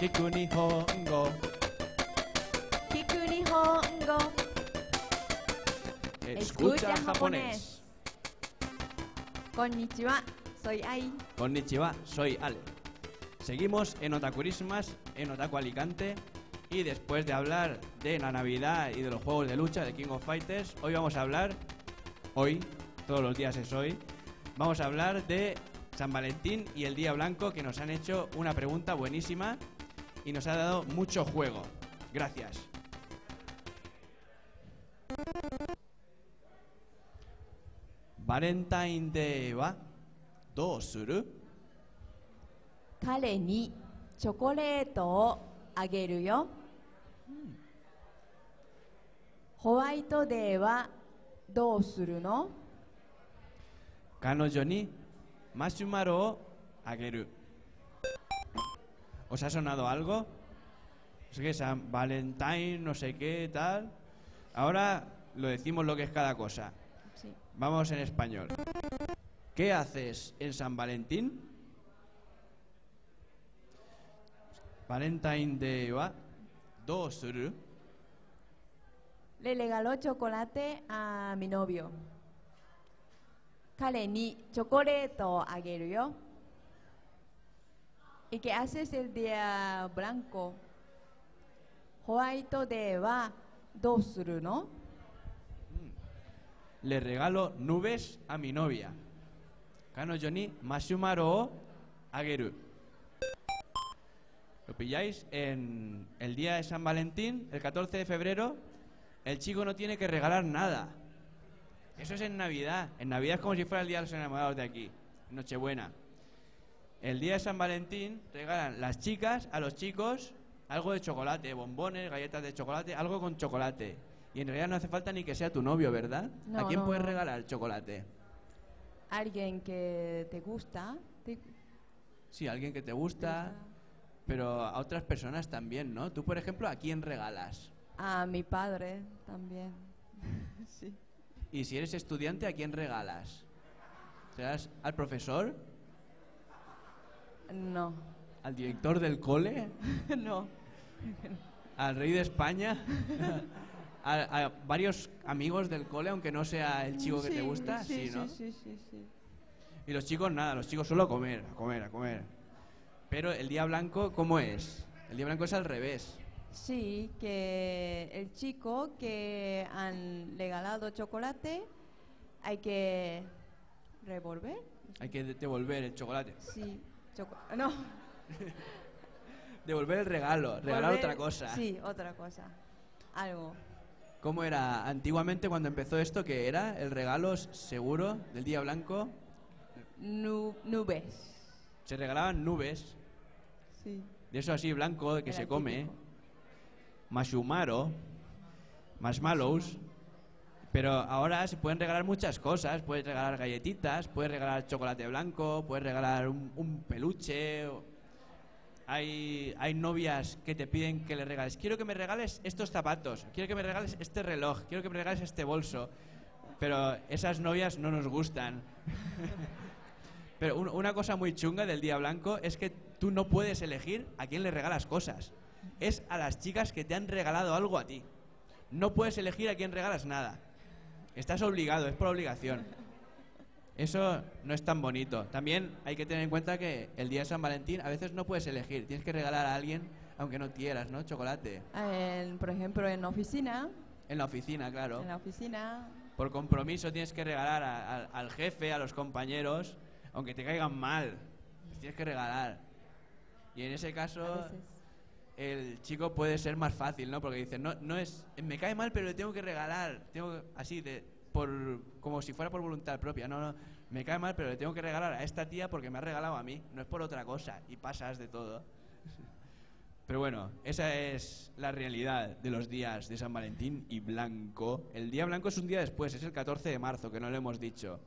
Kiku Nihongo. Kiku Nihongo. Escucha japonés. Konnichiwa, soy Ai. Konnichiwa, soy Ale. Seguimos en Otakurismas, en Otaku Alicante. Y después de hablar de la Navidad y de los juegos de lucha de King of Fighters, hoy vamos a hablar, hoy, todos los días es hoy, vamos a hablar de San Valentín y el Día Blanco que nos han hecho una pregunta buenísima y nos ha dado mucho juego. Gracias. Valentine Day はどうする彼にチョコレートをあげるよ。ホワイトデーはどうするの彼女にマシュマロをあげる。¿Os ha sonado algo? Es que San Valentín, no sé qué, tal. Ahora lo decimos lo que es cada cosa. Sí. Vamos en español. ¿Qué haces en San Valentín? Valentine de wa dosuru. Le regaló chocolate a mi novio. Kare ni chocolate a que, que haces el día blanco, White Day wa dosuru no? Mm. Le regalo nubes a mi novia. Kano Johnny Mashumaro Ageru. ¿Lo pilláis? En el día de San Valentín, el 14 de febrero, el chico no tiene que regalar nada. Eso es en Navidad. En Navidad es como si fuera el día de los enamorados de aquí. Nochebuena. El día de San Valentín regalan las chicas a los chicos algo de chocolate, bombones, galletas de chocolate, algo con chocolate. Y en realidad no hace falta ni que sea tu novio, ¿verdad? ¿A quién no, puedes no. regalar chocolate? Alguien que te gusta. te- Sí, alguien que te gusta, pero a otras personas también, ¿no? Tú, por ejemplo, ¿a quién regalas? A mi padre también. sí. Y si eres estudiante, ¿a quién regalas? ¿Serás al profesor? No, ¿Al director del cole? no. ¿Al rey de España? ¿A, a varios amigos del cole, aunque no sea el chico que te Sí, gusta? Sí, ¿no? sí, sí, sí, sí. Y los chicos nada, los chicos solo a comer, a comer, a comer. Pero el día blanco, ¿cómo es? El día blanco es al revés. Sí, que el chico que han regalado chocolate hay que revolver. Hay que de- devolver el chocolate. Sí, choco- no. Devolver el regalo, regalar volver- otra cosa. Sí, otra cosa. Algo. ¿Cómo era antiguamente cuando empezó esto? que era el regalo seguro del día blanco? Nu- nubes. Se regalaban nubes, Sí. de eso así blanco que Era se come, típico. mashumaro, marshmallows. Pero ahora se pueden regalar muchas cosas. Puedes regalar galletitas, puedes regalar chocolate blanco, puedes regalar un, peluche. Hay, hay novias que te piden que le regales. Quiero que me regales estos zapatos, quiero que me regales este reloj, quiero que me regales este bolso. Pero esas novias no nos gustan. Pero un- una cosa muy chunga del Día Blanco es que tú no puedes elegir a quién le regalas cosas. Es a las chicas que te han regalado algo a ti. No puedes elegir a quién regalas nada. Estás obligado, es por obligación. Eso no es tan bonito. También hay que tener en cuenta que el día de San Valentín a veces no puedes elegir. Tienes que regalar a alguien aunque no quieras, ¿no? Chocolate. En- por ejemplo, en oficina, En la oficina, claro. en la oficina, Por compromiso tienes que regalar a- a- al jefe, a los compañeros, aunque te caigan mal. tienes que regalar. Y en ese caso. El chico puede ser más fácil, ¿no? Porque dice, no, no es, me cae mal, pero le tengo que regalar. Tengo así, de, por, como si fuera por voluntad propia. No, no, me cae mal, pero le tengo que regalar a esta tía porque me ha regalado a mí. No es por otra cosa. Y pasas de todo. Pero bueno, esa es la realidad de los días de San Valentín y Blanco. El día blanco es un día después, es el 14 de marzo, que no lo hemos dicho.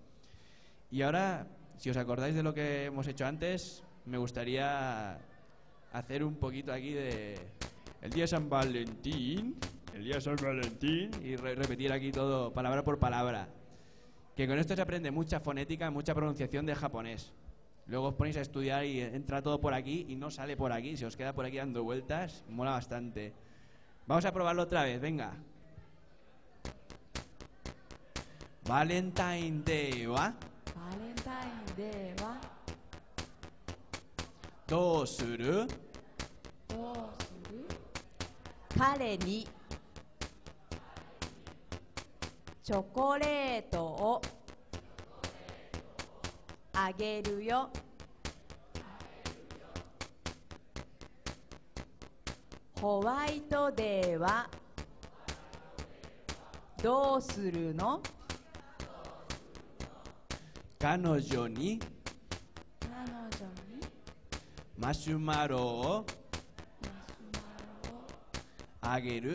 Y ahora, si os acordáis de lo que hemos hecho antes, me gustaría hacer un poquito aquí de. El día de San Valentín. El día de San Valentín. Y re repetir aquí todo, palabra por palabra. Que con esto se aprende mucha fonética, mucha pronunciación de japonés. Luego os ponéis a estudiar y entra todo por aquí y no sale por aquí. Si os queda por aquí dando vueltas, mola bastante. Vamos a probarlo otra vez, venga. Valentine Day, ¿va? Valentine Day, ¿va? どうする？どうする彼にチョコレートをあげるよ。ホワイトデーはどうするの？彼女にマシュマロをあげる。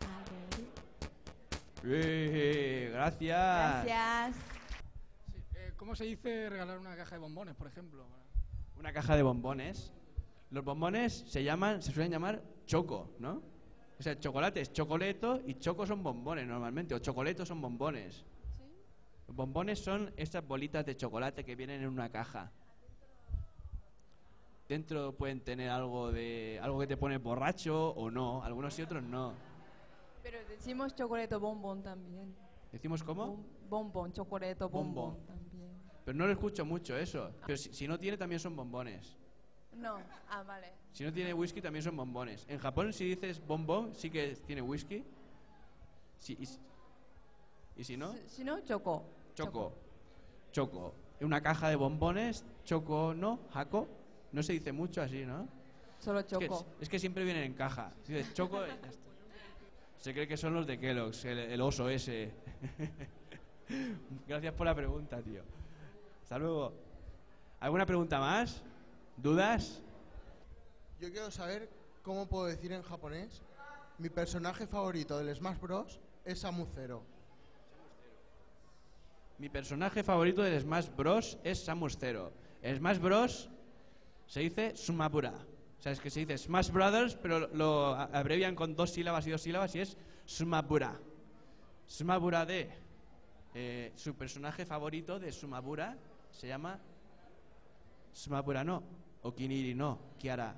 あげる Eh, gracias. Gracias. Sí, eh, ¿Cómo se dice regalar una caja de bombones, por ejemplo? Una caja de bombones. Los bombones se llaman, se suelen llamar choco, ¿no? O sea, chocolate es chocoleto y choco son bombones normalmente, o chocoletos son bombones. Los bombones son estas bolitas de chocolate que vienen en una caja. Dentro pueden tener algo de algo que te pone borracho o no, algunos y otros no. Pero decimos chocolate bombón también. ¿Decimos cómo? Bom- Bombón, chocolate bombón también. Pero no lo escucho mucho eso. Pero si, si no tiene también son bombones. No, ah, vale. Si no tiene whisky también son bombones. En Japón si dices bombón sí que tiene whisky. Sí, y, si- y si no, Si, si no, choco. choco. Choco. Una caja de bombones, choco no, jaco. No se dice mucho así, ¿no? Solo Es que, choco. es que siempre vienen en caja. Dices choco. y ya está. Se cree que son los de Kellogg's, el, el oso ese. Gracias por la pregunta, tío. Hasta luego. ¿Alguna pregunta más? ¿Dudas? Yo quiero saber cómo puedo decir en japonés mi personaje favorito del Smash Bros. es Samu Zero. Mi personaje favorito del Smash Bros. es Samus Zero. Smash Bros. Se dice Sumabura. O sea, es que se dice Smash Brothers, pero lo- abrevian con dos sílabas y dos sílabas y es Sumabura. Sumabura de. eh, su personaje favorito de Sumabura se llama Sumabura no. Okiniri no. Kiara.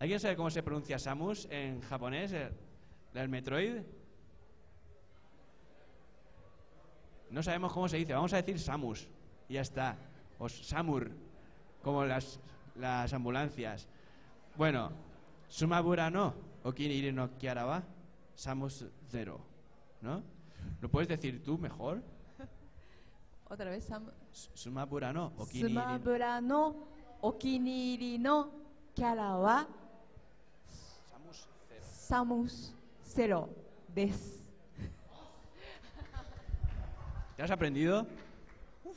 ¿Alguien sabe cómo se pronuncia Samus en japonés? El, el Metroid. No sabemos cómo se dice, vamos a decir Samus. Y ya está. O Samur, como las, las ambulancias. Bueno, sumabura no, o quién no kiaraba, somos cero, ¿no? ¿Lo puedes decir tú mejor? Otra vez, sam... Sumabura no, o Sumabura no, o quién no kiaraba, somos cero. Somos cero, des. ¿Te has aprendido? Uf.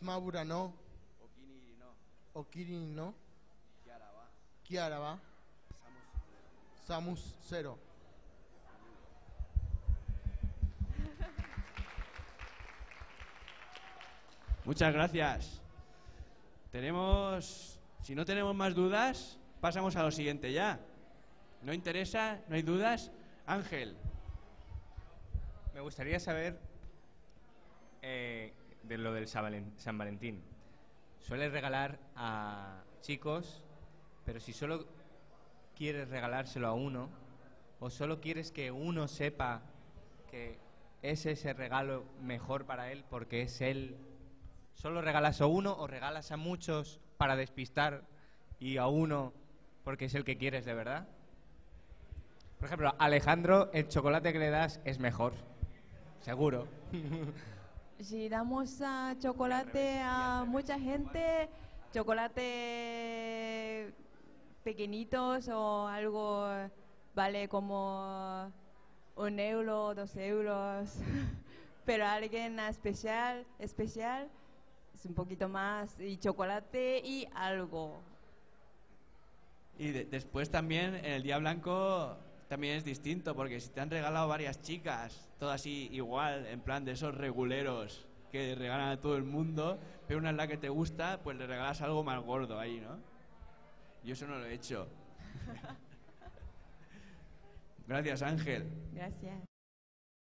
Smabura no, Okiniri no. Okirin no, Kiara wa. Kiara Samus Zero. Muchas gracias. Tenemos, si no tenemos más dudas, pasamos a lo siguiente ya. ¿No interesa? ¿No hay dudas? Ángel, Me gustaría saber eh, de lo del San Valen- San Valentín. Sueles regalar a chicos, pero si solo quieres regalárselo a uno, o solo quieres que uno sepa que es ese regalo mejor para él porque es él, ¿solo regalas a uno o regalas a muchos para despistar y a uno porque es el que quieres de verdad? Por ejemplo, Alejandro, el chocolate que le das es mejor. Seguro. Si damos ah, chocolate a mucha gente, chocolate pequeñitos o algo vale como un euro, dos euros, pero alguien especial, especial es un poquito más y chocolate y algo. y de- después también en el Día Blanco también es distinto, porque si te han regalado varias chicas, todas así igual, en plan de esos reguleros que regalan a todo el mundo, pero una es la que te gusta, pues le regalas algo más gordo ahí, ¿no? Yo eso no lo he hecho. Gracias, Ángel. Gracias.